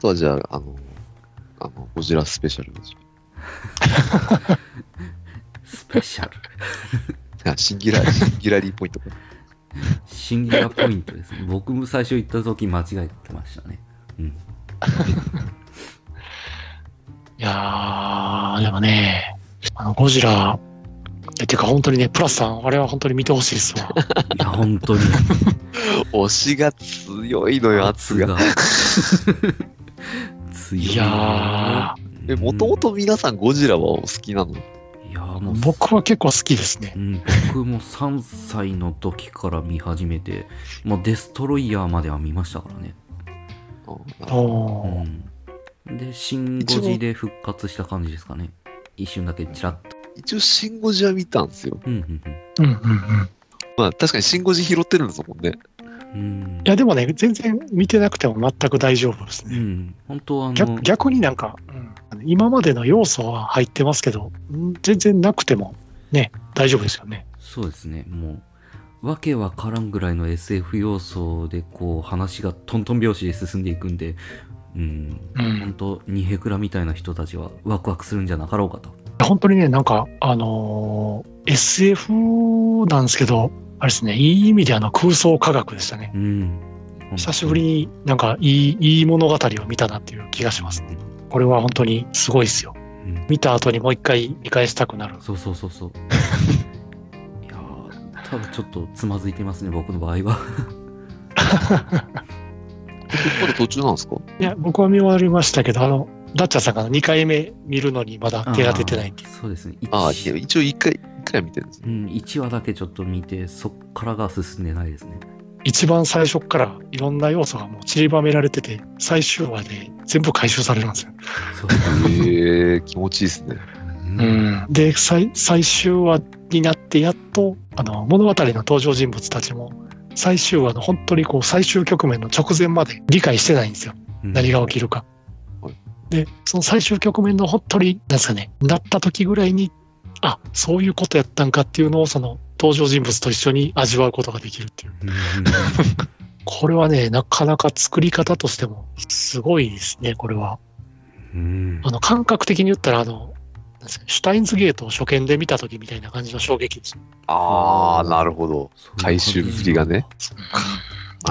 とはじゃあ、あの、あの、ゴジラスペシャルのスペシャル？あシンギュラ、シンギュラリーポイントか。シンギュラポイントですね。僕も最初行った時間違えてましたね。うん。いやー、でもね、あの、ゴジラ、え、てか本当にね、プラスさん、あれは本当に見てほしいですわ。いや、本当に。推しが強いのよ、圧が。強い。いやえ、もともと皆さんゴジラはお好きなの？いや、もうー、僕は結構好きですねう。ん、僕も3歳の時から見始めて、もうデストロイヤーまでは見ましたからね。あおーうん。で、シン・ゴジで復活した感じですかね。一瞬だけチラッと。一応、シンゴジは見たんですよ。うん、うん、うんうんうん。まあ、確かにシンゴジ拾ってるんですもんね。いや、でもね、全然見てなくても全く大丈夫ですね。うん。本当はあ逆の、逆になんか、うん今までの要素は入ってますけど、うん全然なくてもね、大丈夫ですよね。そうですね、もう、わけわからんぐらいの SF 要素で、こう、話がトントン拍子で進んでいくんで、うん、うん本当ニヘクラみたいな人たちはワクワクするんじゃなかろうかと。本当にね、なんか、あのー SF なんですけど、あれですね、いい意味であの空想科学でしたね。うん。久しぶりになんかいい、いい物語を見たなっていう気がしますね。これは本当にすごいですよ。うん。見た後にもう一回見返したくなる。そうそうそうそう。いやー、ただちょっとつまずいてますね、僕の場合は。まだ途中なんですか？いや、僕は見終わりましたけど、あの、ダッチャーさんが2回目見るのにまだ手が出てないんでそうですね。ああ、一応一回、一回は見てるんですね。うん、1話だけちょっと見て、そっからが進んでないですね。一番最初からいろんな要素がもう散りばめられてて、最終話で全部回収されるんですよ。へえ気持ちいいですね。うんで、最最終話になってやっと、あの、物語の登場人物たちも、最終話の本当にこう最終局面の直前まで理解してないんですよ。うん何が起きるかはい。で、その最終局面の本当に、なんですかね、なった時ぐらいに、あ、そういうことやったんかっていうのをその登場人物と一緒に味わうことができるっていう。うん これはね、なかなか作り方としてもすごいですね、これは。うんあの、感覚的に言ったら、あの、なんですかシュタインズゲートを初見で見た時みたいな感じの衝撃です。ああ、なるほど。回じ収ぶりがね。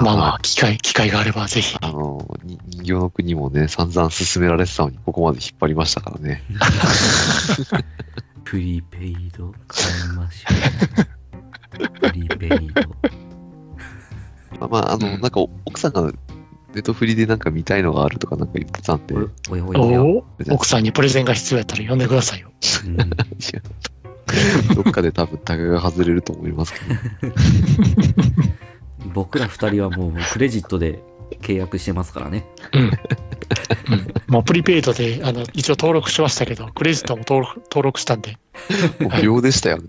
まあまあ、機会、機会があればぜひ。あの、に人形の国もね、散々進められてたのに、ここまで引っ張りましたからね。プリペイド買いましょう。プリペイド。まあ、まあ、あの、うんなんか、奥さんがネットフリでなんか見たいのがあるとかなんか言ってたんで、おやおやおや。おお奥さんにプレゼンが必要やったら呼んでくださいよ。どっかで多分タグが外れると思いますけど、僕ら二人はもうクレジットで契約してますからね。うん。うん、もうプリペイドで、あの、一応登録しましたけど、クレジットも登録登録したんで。もう秒でしたよね。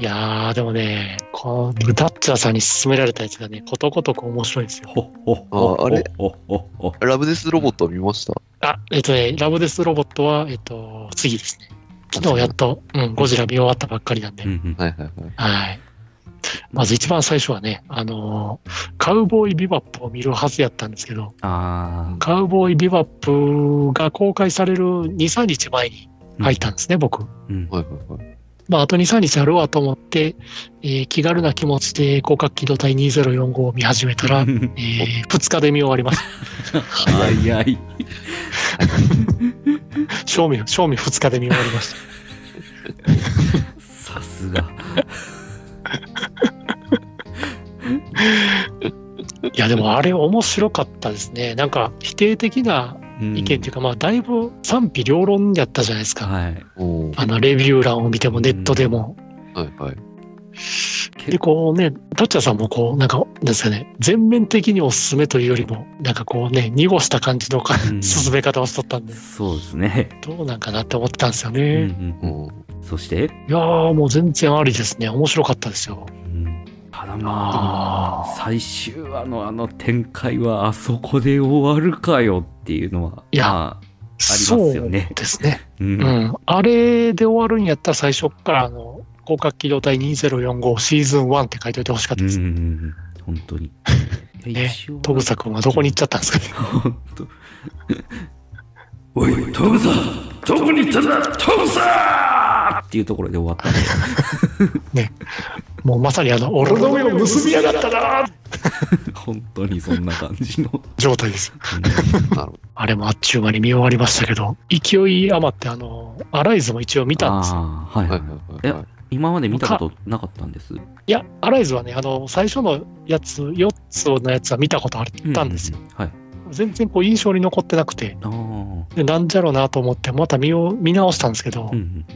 いやー、でもね、このダッチャーさんに勧められたやつがね、ことごとく面白いんですよ。ああれ？ラブデスロボット見ました？あ、えっとね、ラブデスロボットは、えっと、次ですね。昨日やっと、うん、ゴジラ見終わったばっかりなんで。うんうんはいはいはい。はい。まず一番最初はね、あのーカウボーイビバップを見るはずやったんですけど、あカウボーイビバップが公開される2、3日前に入ったんですね、うんはいはいはい。まあ、あと2、3日あるわと思って、えー気軽な気持ちで広角機動隊2045を見始めたら、えー2日で見終わりました。早い。賞味、賞味2日で見終わりました。さすが。いや、でもあれ面白かったですね。なんか否定的なうん意見っていうか、まあ、だいぶ賛否両論やったじゃないですか。はい。あの、レビュー欄を見てもネットでも。はいはい。で、こうね、タッチャーさんもこう、なんか、なんですかね、全面的におすすめというよりも、なんかこうね、濁した感じのかうん進め方をしとったんで、そうですね。どうなんかなって思ってたんですようんうね。んうんそして、いやー、もう全然ありですね。面白かったですよ。うんただまあ最終話のあの展開はあそこで終わるかよっていうのは、いやまあ、ますよねそうですね。う。うんん。あれで終わるんやったら最初から、あの、広角機動隊2045シーズン1って書いておいてほしかったうんです。うんうん本当に。いね一応、トグサ君はどこに行っちゃったんですかね。ほんとおい、トムさんどこに行ったんだトムさんっていうところで終わったんで、もうまさにあの、俺の目を結びやがったな本当にそんな感じの。状態です。あれもあっちゅう間に見終わりましたけど、勢い余ってあの、アライズも一応見たんですよ。はいはいはい。今まで見たことなかったんです。いや、アライズはね、あの、最初のやつ、4つのやつは見たことあったんですよ。ううはい。全然こう印象に残ってなくて、なんじゃろうなと思って、また見よう見直したんですけど、うんうん。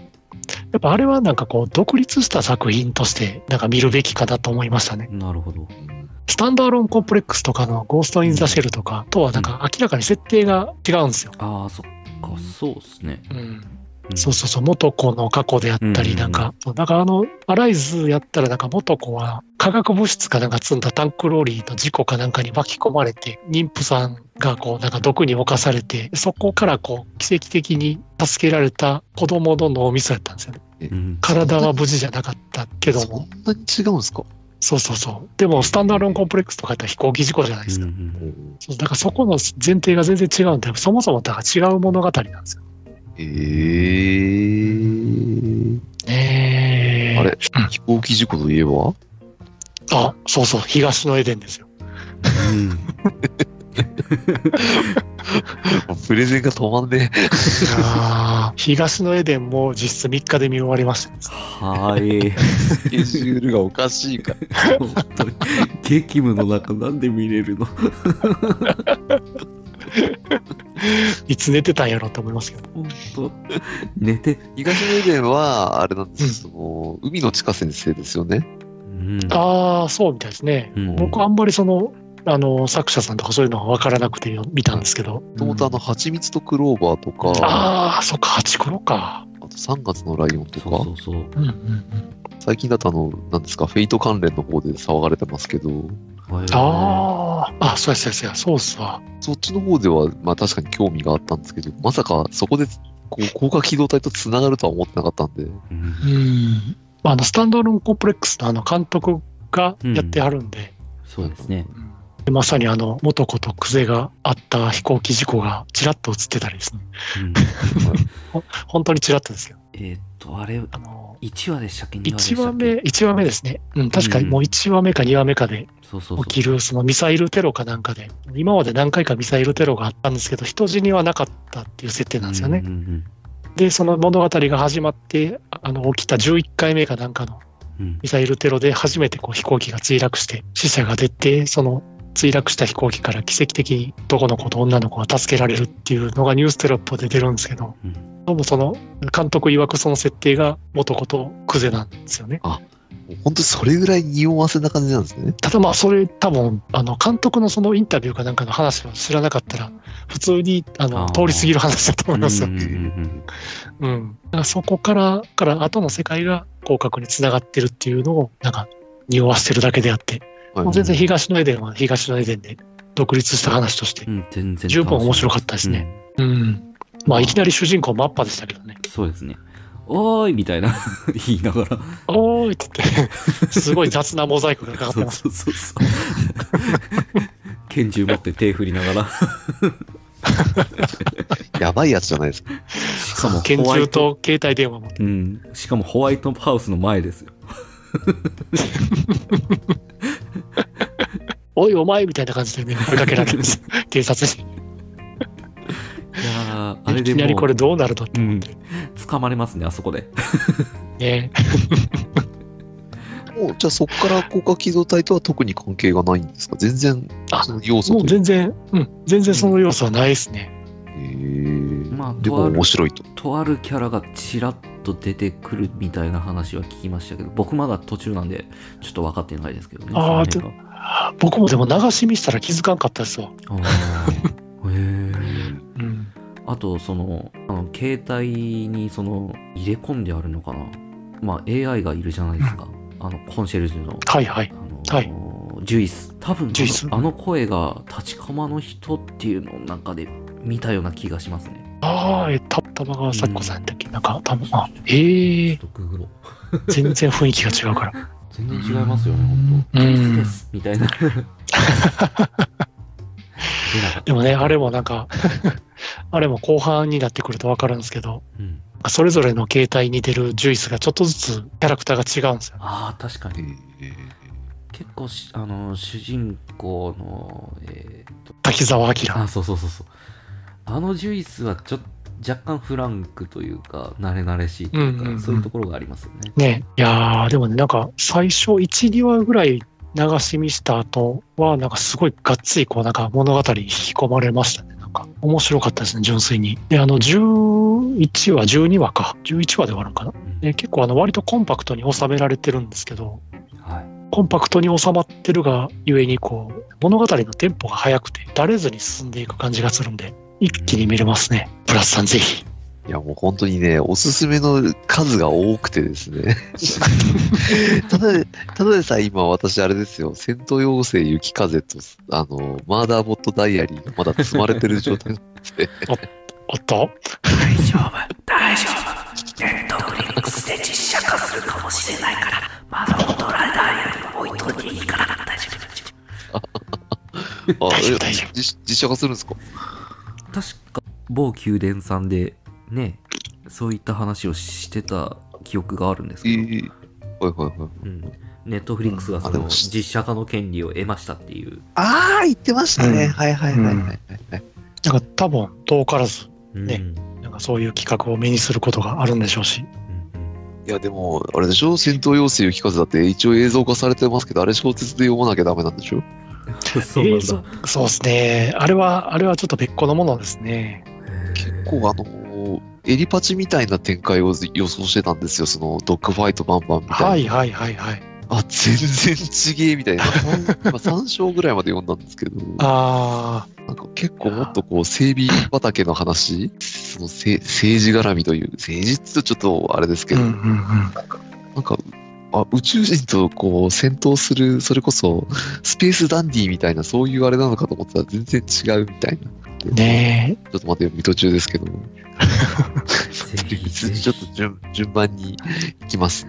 やっぱあれはなんかこう、独立した作品として、なんか見るべきかなと思いましたね。なるほど。うんスタンダーロンコンプレックスとかのゴースト・イン・ザ・シェルとかとはなんか明らかに設定が違うんですよ。ああ、そっか、そうですね。うん。うんそうそうそう、元子の過去であったり、うんなんか、そうだからあの、アライズやったらなんか元子は化学物質かなんか積んだタンクローリーの事故かなんかに巻き込まれて、妊婦さんがこうなんか毒に侵されて、そこからこう奇跡的に助けられた子供の脳みそやったんですよね。うん。体は無事じゃなかったけどそんも。なに違うんですか？そうそうそう。でも、スタンダーロンコンプレックスとかやったら飛行機事故じゃないですか。うんうんそうだからそこの前提が全然違うんで、そもそもだから違う物語なんですよ。えー。えー、あれ飛行機事故といえば？あ、そうそう、東のエデンですよ。うん プレゼンが止まんね東のエデンも実質3日で見終わりましたね。はい。え。スケジュールがおかしいから。本当に。激務の中なんで見れるの？いつ寝てたんやろと思いますけど。本当。寝て。東のエデンは、あれなんです、その、海の地下先生ですよね。うん。ああ、そうみたいですね。うん僕あんまりその、あの、作者さんとかそういうのが分からなくて見たんですけど。もともとあの、蜂蜜とクローバーとか、あああ、そっか、ハチクロか。と3月のライオンとか、そうそうそう。うんうんうん。最近だとあの、なんですか、フェイト関連の方で騒がれてますけど、ああ、あ、そうやそうやそうや、そうっすわ。そっちの方では、まあ確かに興味があったんですけど、まさかそこで、こう、高架機動隊と繋がるとは思ってなかったんで、うん。あ、あの、スタンダーロンコンプレックスのあの監督がやってはるんで、そうですね。でまさにあの、元子とクゼがあった飛行機事故がちらっと映ってたりですね。うん 本当にちらっとですよ。えーっと、あれ、あの、1話でしたっけ ?2 話でし1たっけ？話目、一話目ですね。うん、確かにもう1話目か2話目かでそうそうそう。起きる、そのミサイルテロかなんかで、今まで何回かミサイルテロがあったんですけど、人死にはなかったっていう設定なんですよね。うんうんで、その物語が始まって、あの、起きた11回目かなんかのうんうんミサイルテロで初めてこう飛行機が墜落して、死者が出て、その墜落した飛行機から奇跡的に男の子と女の子が助けられるっていうのがニューステロップで出るんですけど、うんどうもその監督曰くその設定が元子とクゼなんですよね。本当にそれぐらい匂わせな感じなんですね。ただまあそれ多分あの監督のそのインタビューかなんかの話を知らなかったら普通にあの通り過ぎる話だと思いますよ。うん。だからそこから、から後の世界が広角につながってるっていうのをなんか匂わせてるだけであって、はいもう全然東のエデンは東のエデンで独立した話としてう、ん、全然十分面白かったですね。うん。まあいきなり主人公マッパでしたけどね。うんそうですね。おーいみたいな 言いながら。おーいって言って、すごい雑なモザイクがかかってそうます。そうそうそう。拳銃持って手振りながら。やばいやつじゃないですか。しかも拳ホワイト。銃と携帯電話も。うん。しかもホワイトハウスの前ですよ。おいお前みたいな感じでね、追いかけられるんです。警察に。いやーあれでいきなりこれどうなるのってうん。掴まれますね、あそこで。ね。もう、じゃあそこから高架機動隊とは特に関係がないんですか？全然、あその要素もう全然、うん、全然その要素はないですね。まあでもとある面白いと。とあるキャラがちらっと出てくるみたいな話は聞きましたけど、僕まだ途中なんで、ちょっと分かってないですけどね。あーその辺が僕もでも流し見したら気づかんかったですわ。へーうん。あと、その、あの携帯にその入れ込んであるのかな。まあ AI がいるじゃないですか。あの、コンシェルジュの。はいはい。あのはいジュイス。多分ジュイスあの、声が立ち釜の人っていうのの中で見たような気がしますね。ああ、え、た、玉川咲子さんやったっけ、なんか、たぶん、あ、ええちょっとググろう。全然雰囲気が違うから。全然違いますよね、本当。うんジュースですみたいな。でもね、あれもなんか、あれも後半になってくるとわかるんですけど、うん。それぞれの形態に出るジュイスがちょっとずつキャラクターが違うんですよ。ああ、確かえに。ー結構し、あの、主人公の、えー滝沢明。あ、そうそうそうそう。あのジュイスはちょっと若干フランクというか、慣れ慣れしいというか、うんうんうんそういうところがありますよね。ね、いやー、でもね、なんか最初1、2話ぐらい流し見した後は、なんかすごいがっつりこうなんか物語に引き込まれましたね。なんか面白かったですね、純粋に。で、あの11話、12話か。11話で終わるのかな？うんで結構あの割とコンパクトに収められてるんですけど、はい。コンパクトに収まってるがゆえにこう物語のテンポが速くてだれずに進んでいく感じがするんで一気に見れますね。プラスさんぜひ。いやもう本当にね、おすすめの数が多くてですね。ただで、ただでさえ今私あれですよ、戦闘妖精雪風と、あの、マーダーボットダイアリーがまだ積まれてる状態なんで、おっと？大丈夫、大丈夫。ネットフリックスで実写化するかもしれないから、まだオトラダイヤル置いといていいから、大丈夫、大丈夫。あ、大丈夫え大丈夫実実写化するんですか？確か、某宮殿さんで、ね、そういった話をしてた記憶があるんですえけど、ー、はいはいはい。うん。ネットフリックスがそのあでも実写化の権利を得ましたっていう。ああ、言ってましたね。うんはいはいはいはいはい。なんか多分遠からずうんねなんかそういう企画を目にすることがあるんでしょうし。いやでも、あれでしょ？戦闘妖精雪風だって一応映像化されてますけど、あれ小説で読まなきゃダメなんでしょ？うん そうなんだ。そうですね。あれは、あれはちょっと別個のものですね。結構あの、エリパチみたいな展開を予想してたんですよ。そのドッグファイトバンバンみたいな。はいはいはいはい。あ、全然ちげえみたいな。今3章ぐらいまで読んだんですけど、あなんか結構もっとこう整備畑の話、そのせ政治絡みという、政治って言うとちょっとあれですけど、んうんうん。なんか、あ、宇宙人とこう戦闘する、それこそスペースダンディみたいな、そういうあれなのかと思ったら全然違うみたいな。ねちょっと待ってよ、見途中ですけど。ぜひぜひ ちょっと順順番に行きます。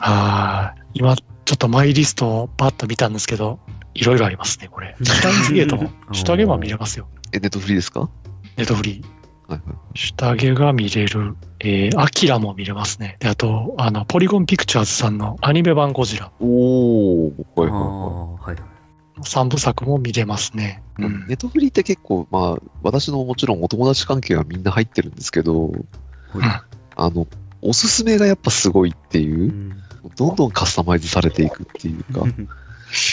ああ、今ちょっとマイリストをパッと見たんですけど、いろいろありますね、これ。シュタインズゲートも、シュタゲも見れますよ。え、ネットフリーですか？はネットフリー。いはい。シュタゲが見れる。えー、アキラも見れますね。で、あと、あの、ポリゴンピクチャーズさんのアニメ版ゴジラ。おー、はいあはいはいはい。三部作も見れますね。い。うんネットフリーって結構、まあ、私のもちろんお友達関係はみんな入ってるんですけど、あの、おすすめがやっぱすごいっていうう、んどんどんカスタマイズされていくっていうか、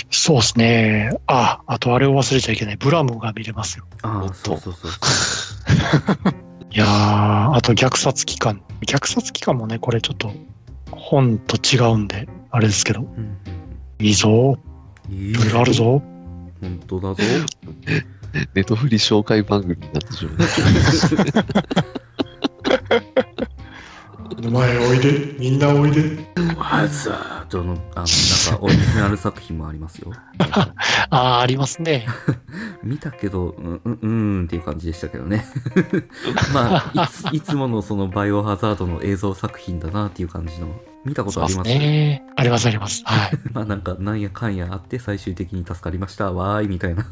そうですね。あ、あとあれを忘れちゃいけない。ブラムが見れますよ。ああ、おっとそうそうそう。いやー、あと虐殺機関。虐殺機関もね、これちょっと本と違うんで、あれですけど、うんいいぞ。うんいろいろあるぞ。本当だぞ。ネットフリー紹介番組になってしまう。前おいで。みんなおいで。ハザードの、あの、なんかオリジナル作品もありますよ。あー、ありますね。見たけど、うん、うん、うーんっていう感じでしたけどね。まあ、いつ、いつものそのバイオハザードの映像作品だなっていう感じの、見たことあります？ねありますあります。はい。まあなんか、なんやかんやあって最終的に助かりました、わーい、みたいな。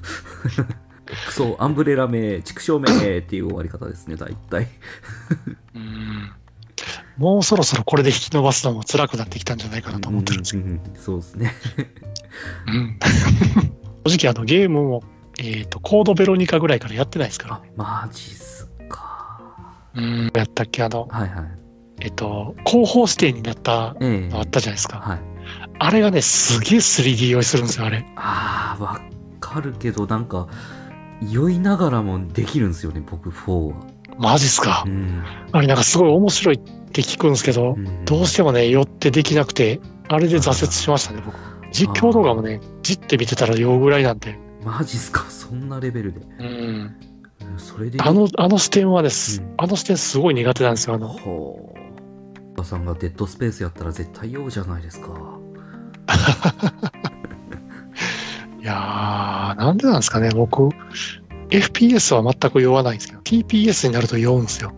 クソ、アンブレラ名、畜生名っていう終わり方ですね、大体。うんもうそろそろこれで引き伸ばすのも辛くなってきたんじゃないかなと思ってるんですけど。うんうんうんそうですね。うん正直あのゲームも、えっ、と、コードベロニカぐらいからやってないですからあ、マジっすか。うん。やったっけあの、はいはい。えっ、と、広報指定になったええのあったじゃないですか。はい。あれがね、すげえ 3D 酔いするんですよ、あれ。ああ、わかるけど、なんか、酔いながらもできるんですよね、僕4は。マジっすかう。ん。あれなんかすごい面白いって聞くんですけど、うんどうしてもね、酔ってできなくて、あれで挫折しましたね、僕。実況動画もね、じって見てたら酔うぐらいなんで。マジっすか、そんなレベルで。うん。うんそれで。あの、あの視点はです、うんあの視点すごい苦手なんですよ、あの。ほう。さんがデッドスペースやったら絶対酔うじゃないですか。いやー、なんでなんですかね、僕、FPS は全く酔わないんですけど、TPS になると酔うんですよ。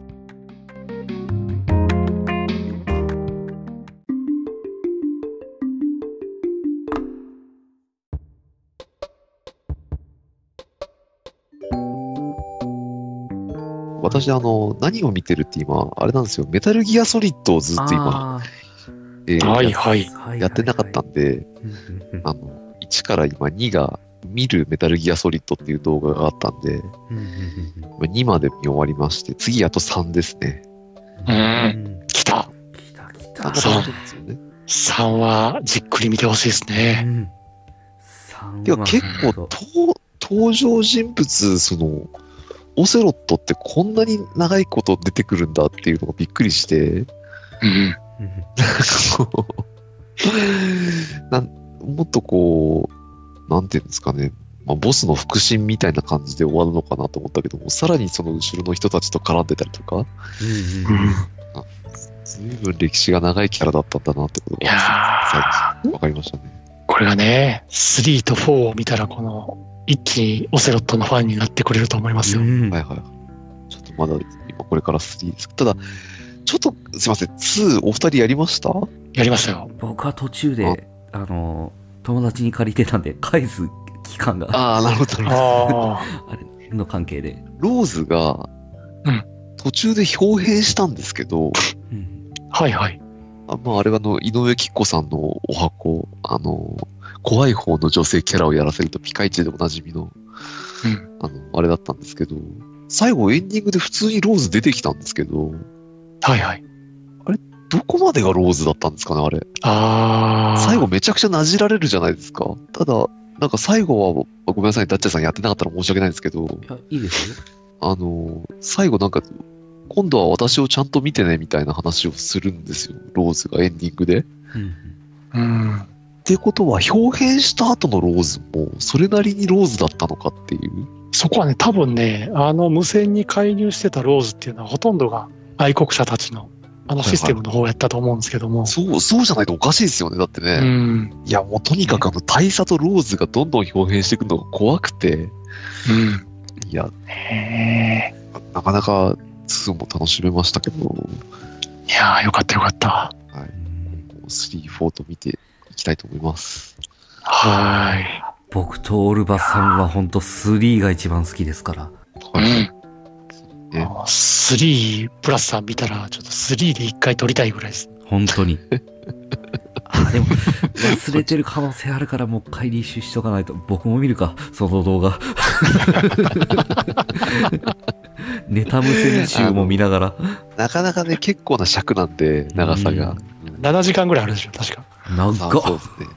私、あの、何を見てるって今、あれなんですよ、メタルギアソリッドをずっと今、あえーはいはい。ーやってなかったんで、うんうんうんあの、1から今2が、見るメタルギアソリッドっていう動画があったんで、うんうんうんまあ2まで見終わりまして、次あと3ですね。う。うんん来た。来た来3たが。楽しいんですよね。3はじっくり見てほしいですうね。ん三はでも結構登場人物、その、オセロットってこんなに長いこと出てくるんだっていうのがびっくりして、うん。うんこうなんもっとこう、なんていうんですかね、まあ、ボスの腹心みたいな感じで終わるのかなと思ったけども、さらにその後ろの人たちと絡んでたりとか、うんううんん。随分歴史が長いキャラだったんだなってことが、最近わかりましたね。これがね、3と4を見たら、この、一気にオセロットのファンになってくれると思いますよ。うんはいはい。ちょっとまだ、今これから3です。ただ、ちょっとすいません、2お二人やりました？やりましたよ。僕は途中で、あの、友達に借りてたんで、返す期間が、ああ、なるほど。ああれの関係で。ローズがうん、途中で表変したんですけど、うんあ。はいはい。あまあ、あれはあの、井上貴子さんのお箱、あの、怖い方の女性キャラをやらせるとピカイチでおなじみの、うん。あの、あれだったんですけど、最後エンディングで普通にローズ出てきたんですけど、はいはい。どこまでがローズだったんですかね、あれ。ああ。最後めちゃくちゃなじられるじゃないですか。ただ、なんか最後は、ごめんなさい、ダッチャーさんやってなかったら申し訳ないんですけど、いや、いいですよ。あの、最後なんか、今度は私をちゃんと見てね、みたいな話をするんですよ。ローズがエンディングで。うんうん。ってことは、表変した後のローズも、それなりにローズだったのかっていう。そこはね、多分ね、あの無線に介入してたローズっていうのはほとんどが愛国者たちのあのシステムの方やったと思うんですけども。そう、そうじゃないとおかしいですよね。だってね。うん。いや、もうとにかくあの、大佐とローズがどんどん表変していくのが怖くて、うん。いや、へえ。なかなか2も楽しめましたけど、いやーよかったよかった。うん3、4と見ていきたいと思います。はーい。僕とオルバさんは本当3が一番好きですから。うん。ねもう3プラスさん見たら、ちょっと3で一回撮りたいぐらいです。本当に。あ、でも、忘れてる可能性あるからもう一回履修しとかないと。僕も見るか、その動画。ネタ無線集も見ながら。なかなかね、結構な尺なんで、長さが。うん7時間ぐらいあるでしょ、確か。長っあそうですね。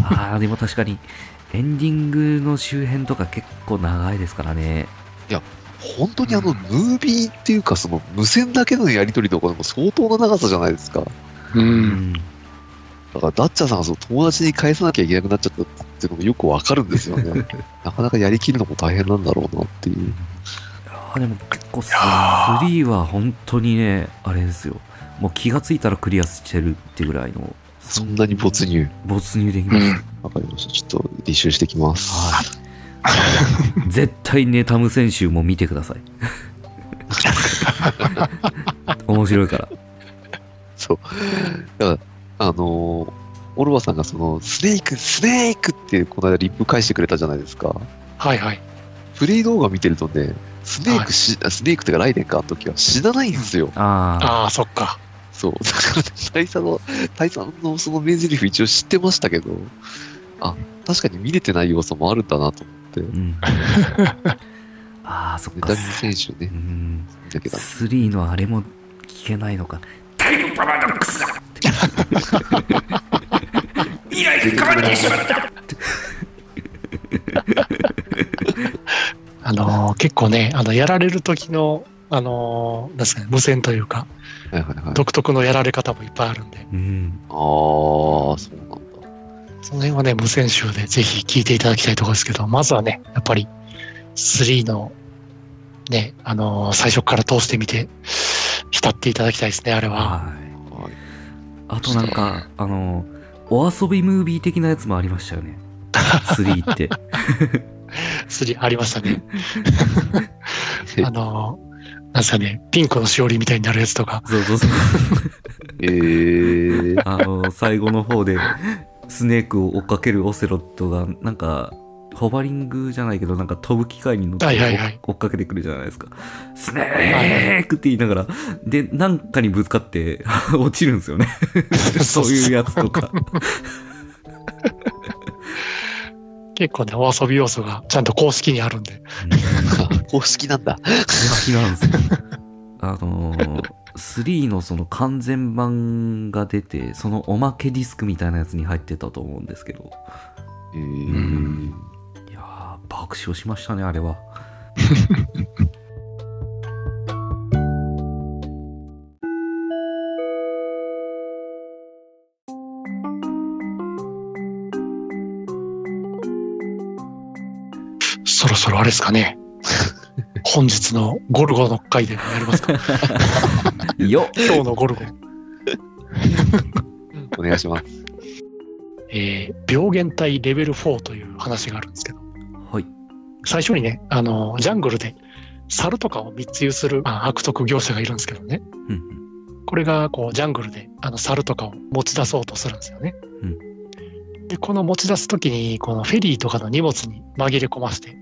ああ、でも確かに、エンディングの周辺とか結構長いですからね。本当にあの、ムービーっていうか、その、無線だけのやりとりとかでも相当な長さじゃないですか。う。うんん。だから、ダッチャーさんがその友達に返さなきゃいけなくなっちゃったっていうのもよくわかるんですよね。なかなかやりきるのも大変なんだろうなっていう。あでも結構、やー3は本当にね、あれですよ。もう気がついたらクリアしてるってぐらいの。そんなに没入。没入できます。うん。わかりました。ちょっと履修してきます。はい。絶対ネタ無線集も見てください。面白いから。そう。だから、あのーオルバさんがその、スネーク、スネークってこの間リップ返してくれたじゃないですか。はいはい。プレイ動画見てるとね、スネークし、あスネークってかライデンか、あの時は死なないんですよ。ああ。そっか。そう。だから、ね、大佐の、大佐のその名台詞一応知ってましたけど、あ、確かに見れてない要素もあるんだなと思ってう、ん。ああ、そっかメタ。ル選手ねう、ん。だけど、3のあれも聞けないのか。タイムパラドックスだ未来が変わってしまったあのー結構ね、あの、やられる時の、あのーなんですかね、無線というか、はいはいはい。独特のやられ方もいっぱいあるんで、うん。ああ、そうなんだ。その辺はね、無線集でぜひ聞いていただきたいところですけど、まずはね、やっぱり3の、ね、あのー最初から通してみて、浸っていただきたいですね、あれは。はい。はい。あとなんか、あの、お遊びムービー的なやつもありましたよね。3って。3ありましたね。あのーなんですかね、ピンクのしおりみたいになるやつとか、そうそうそう。えー、あの、最後の方で、スネークを追っかけるオセロットが、なんか、ホバリングじゃないけど、なんか飛ぶ機械に乗ってはいはいはい追っかけてくるじゃないですか。スネークって言いながら、で、なんかにぶつかって 落ちるんですよ ね。そういうやつとか。結構ね、お遊び要素がちゃんと公式にあるんで。公式なんだ。好きなんですよ。あのー、3のその完全版が出て、そのおまけディスクみたいなやつに入ってたと思うんですけど、えー、爆笑しましたね、あれは。そろそろあれですかね。本日のゴルゴの回でもやりますかよっ今日のゴルゴ。お願いします。えー病原体レベル4という話があるんですけど、はい。最初にね、あの、ジャングルで猿とかを密輸するまあ悪徳業者がいるんですけどね。うんうんこれがこうジャングルであの猿とかを持ち出そうとするんですよね。で、この持ち出すときに、このフェリーとかの荷物に紛れ込まして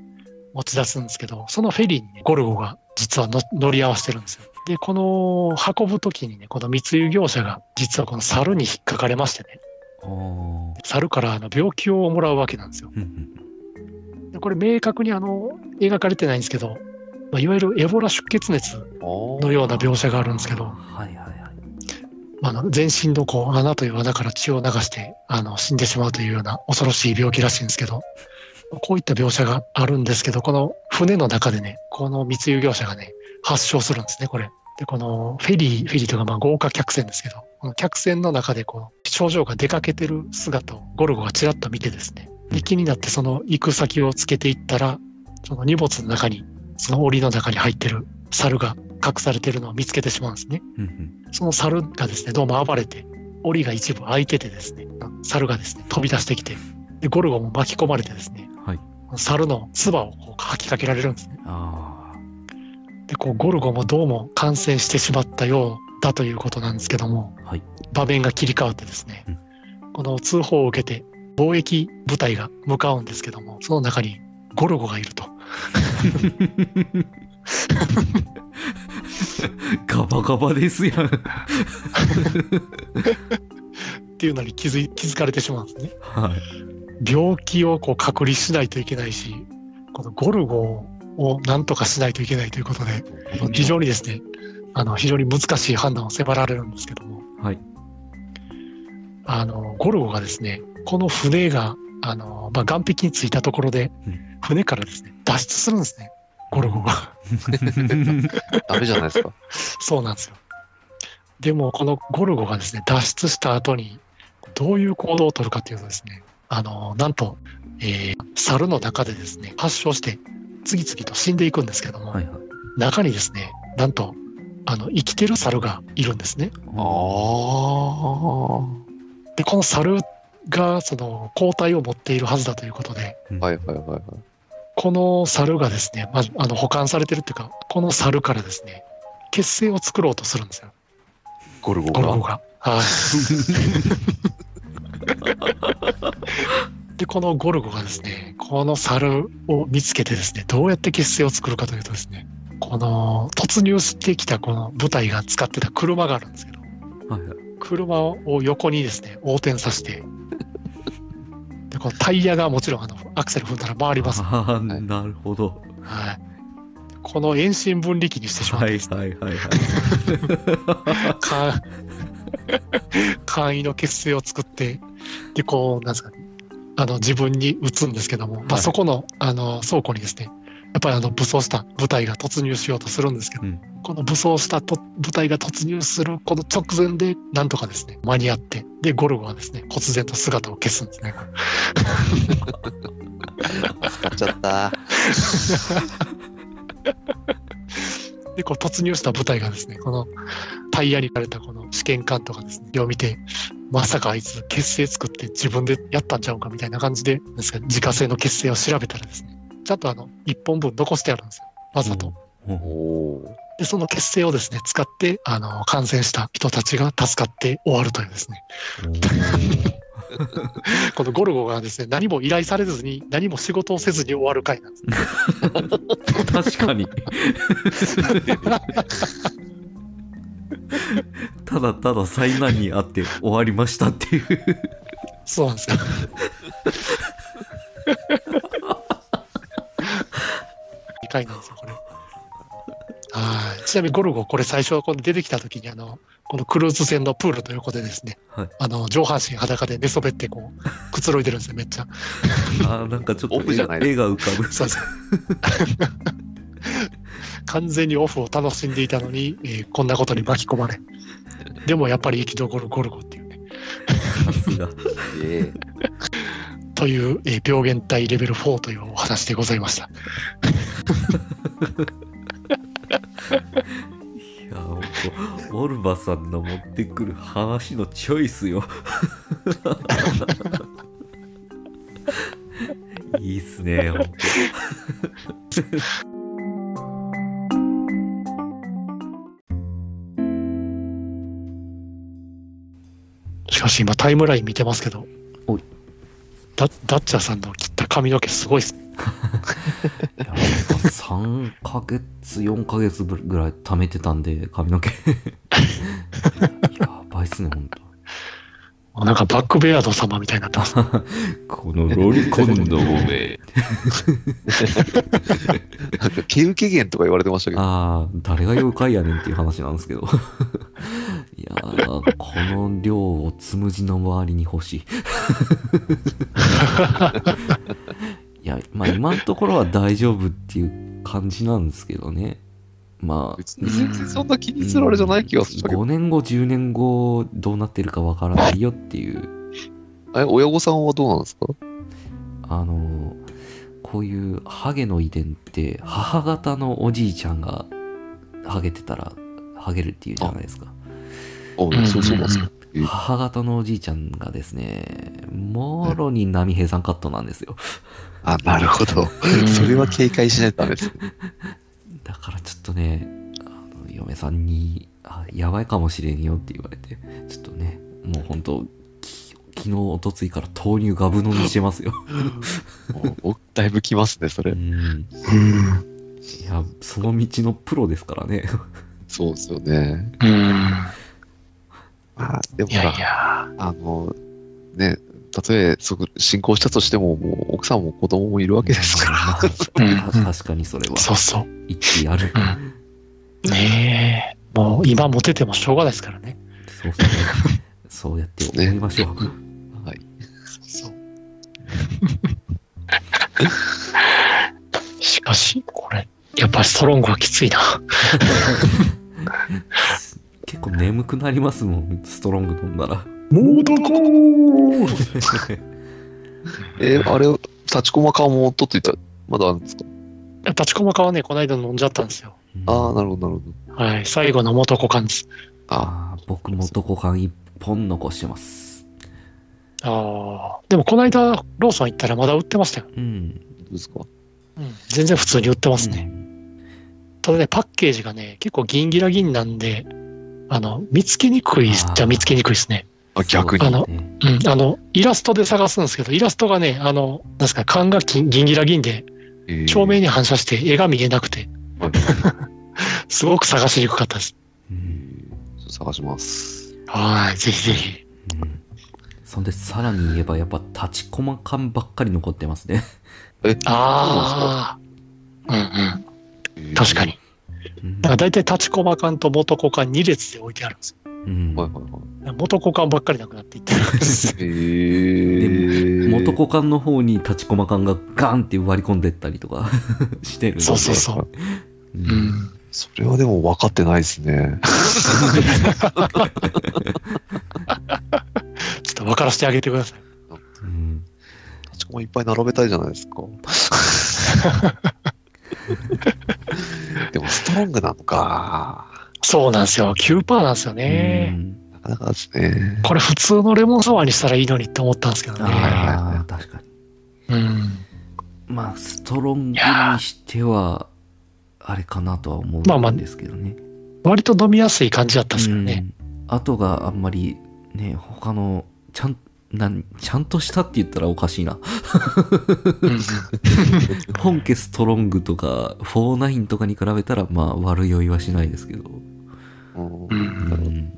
持ち出すんですけど、そのフェリーにね、ゴルゴが実はの乗り合わせてるんですよ。で、この運ぶときにね、この密輸業者が実はこの猿に引っかかれましてね、猿からあの病気をもらうわけなんですよ。うんこれ明確にあの描かれてないんですけど、まあ、いわゆるエボラ出血熱ののような描写があるんですけど、はいはいはい。まあ、全身のこう穴という穴から血を流してあの死んでしまうというような恐ろしい病気らしいんですけど、こういった描写があるんですけど、この船の中でね、この密輸業者がね、発症するんですね、これ。で、このフェリー、フェリーというかまあ豪華客船ですけど、この客船の中でこう症状が出かけてる姿をゴルゴがちらっと見てですね、で気になってその行く先をつけていったら、その荷物の中に、その檻の中に入ってる猿が隠されてるのを見つけてしまうんですね。うんうんその猿がですね、どうも暴れて、檻が一部開いててですね、猿がですね、飛び出してきて、で、ゴルゴも巻き込まれてですね、はい。猿の唾をこう吐きかけられるんですね。あで、こう、ゴルゴもどうも感染してしまったようだということなんですけども、あ。はい。場面が切り替わってですね、うんこの通報を受けて、貿易部隊が向かうんですけども、その中にゴルゴがいると。ガバガバですやん。っていうのに気づい気づかれてしまうんですね。はい。病気をこう隔離しないといけないし、このゴルゴをなんとかしないといけないということで、非常にですね、あの、非常に難しい判断を迫られるんですけども、はい。あの、ゴルゴがですね、この船が、あの、まあ、岸壁に着いたところでうん、船からですね、脱出するんですね、ゴルゴが。ダメじゃないですか。そうなんですよ。でも、このゴルゴがですね、脱出した後に、どういう行動を取るかというとですね、あの、なんと、えー猿の中でですね、発症して、次々と死んでいくんですけども、はいはい。中にですね、なんと、あの、生きてる猿がいるんですね。ああ。で、この猿が、その、抗体を持っているはずだということで、はいはいはいはい。この猿がですね、まず、あの、保管されてるっていうか、この猿からですね、血清を作ろうとするんですよ、ゴルゴが？ゴルゴが。はい。で、このゴルゴがですね、この猿を見つけてですね、どうやって結成を作るかというとですね、この突入してきたこの部隊が使ってた車があるんですけど、はいはい。車を横にですね、横転させて、で、このタイヤがもちろんあの、アクセル踏んだら回ります。ああ、なるほど。はい。この遠心分離機にしてしまっはいてですね、はいはいはい。か簡易の結成を作って、で、こう、なんですかね、あの、自分に撃つんですけども、まあ、はいそこの、あの、倉庫にですね、やっぱりあの、武装した部隊が突入しようとするんですけど、うんこの武装したと部隊が突入するこの直前で、なんとかですね、間に合って、で、ゴルゴはですね、忽然と姿を消すんですね。使っちゃった。で、こう突入した部隊がですね、このタイヤにされたこの試験管とかですね、を見て、まさかあいつ結成作って自分でやったんちゃうかみたいな感じで、ですか自家製の結成を調べたらですね、ちゃんとあの、一本分残してあるんですよ。わざと。おおおで、その結成をですね、使って、あの、感染した人たちが助かって終わるというですね。ー このゴルゴがですね、何も依頼されずに、何も仕事をせずに終わる回なんです。確かに。ただただ災難にあって終わりましたっていう。そうなんですよ。回なんですよ、これ。はい。ちなみにゴルゴ、これ最初この出てきた時に、あの、このクルーズ船のプールの横でですね、はいあの、上半身裸で寝そべってこう、くつろいでるんですよ、めっちゃ。あーなんかちょっとオフじゃない絵が浮かぶ。そうそう。完全にオフを楽しんでいたのに、えーこんなことに巻き込まれ。でもやっぱり生き残るゴルゴっていうね。さすが。ええという、えー病原体レベル4というお話でございました。いや、ほんと、オルバさんの持ってくる話のチョイスよ。いいっすね、ほんと。しかし今タイムライン見てますけどおい、ダダッチャーさんの切った髪の毛すごいっす。いややっぱ3ヶ月、4ヶ月ぐらい貯めてたんで、髪の毛。やばいっすね、ほんと。なんかバックベアード様みたいになってます。このロリコンの上。なんか、毛受け源とか言われてましたけど。ああ、誰が妖怪やねんっていう話なんですけど。いやー、この量をつむじの周りに欲しい。いや、まあ今のところは大丈夫っていう感じなんですけどね。まあ、別に全然そんな気にするあれじゃない気がするけど。5年後、10年後、どうなってるかわからないよっていう、え、親御さんはどうなんですか？あの、こういうハゲの遺伝って、母方のおじいちゃんがハゲてたら、ハゲるっていうじゃないですか。あ、そうそうなんですか。え母方のおじいちゃんがですね、もろに波平山カットなんですよ。あ、なるほど。それは警戒しないとダメですね。だからちょっとね、あの嫁さんに、あ、やばいかもしれんよって言われて、ちょっとね、もう本当き昨日、おとついから豆乳ガブ飲みしてますよ。も うおだいぶ来ますね、それ。うん。うん。いや、その道のプロですからね。そうですよね。うん。まあ、でもいやいほら、や。あの、ね、たとえ、そこ、進行したとしても、もう、奥さんも子供もいるわけですから。うんた 確かにそれは、そうそう。一理ある。うん。ねえ。もう今モテてもしょうがないですからね。そうそう。そうやって思いましょう。はい。そう。しかし、これ、やっぱストロングはきついな。結構眠くなりますもん、ストロング飲んだら。もうどこえーあれ、立ちこま顔も取っといた、まだあるんですか？立ちこまかはね、この間飲んじゃったんですよ。ああ、なるほど、なるほど。はい。最後の元子感です。ああー僕も男感一本残してます。ああ。でもこの間、ローソン行ったらまだ売ってましたよ。うん。どうですか？うん。全然普通に売ってますね。ただね、パッケージがね、結構ギンギラギンなんで、あの、見つけにくいじゃ見つけにくいですね。あ、逆に。あのそうん。あの、イラストで探すんですけど、イラストがね、あの、なんですか、缶がギンギンギラギンで、えー照明に反射して絵が見えなくて、はい すごく探しにくかったです。うん探します。はい。ぜひぜひ。うんそんで、さらに言えば、やっぱ立ちこま感ばっかり残ってますね。え、ああ。うんうん。えー確か。に。うんだから大体立ちこま缶と元子缶2列で置いてあるんですよ。うんはいはいはい。元子缶ばっかりなくなっていってるんです。えー、元子感の方に立ちこま感がガンって割り込んでったりとか してるんでそうそうそう。ううんん。それはでも分かってないですね。ちょっと分からせてあげてください。うん立ちこまいっぱい並べたいじゃないですか。でもストロングなのか。そうなんですよ。9%なんですよね。なかなかですね。これ普通のレモンサワーにしたらいいのにって思ったんですけどね。ああ、確かに。うん。まあ、ストロングにしては、あれかなとは思まあまあうんですけどね。割と飲みやすい感じだったんですけどね。うん後があんまりね、他の、ちゃん、なんちゃんとしたって言ったらおかしいな。本家ストロングとか49とかに比べたらまあ悪酔いはしないですけど、うん、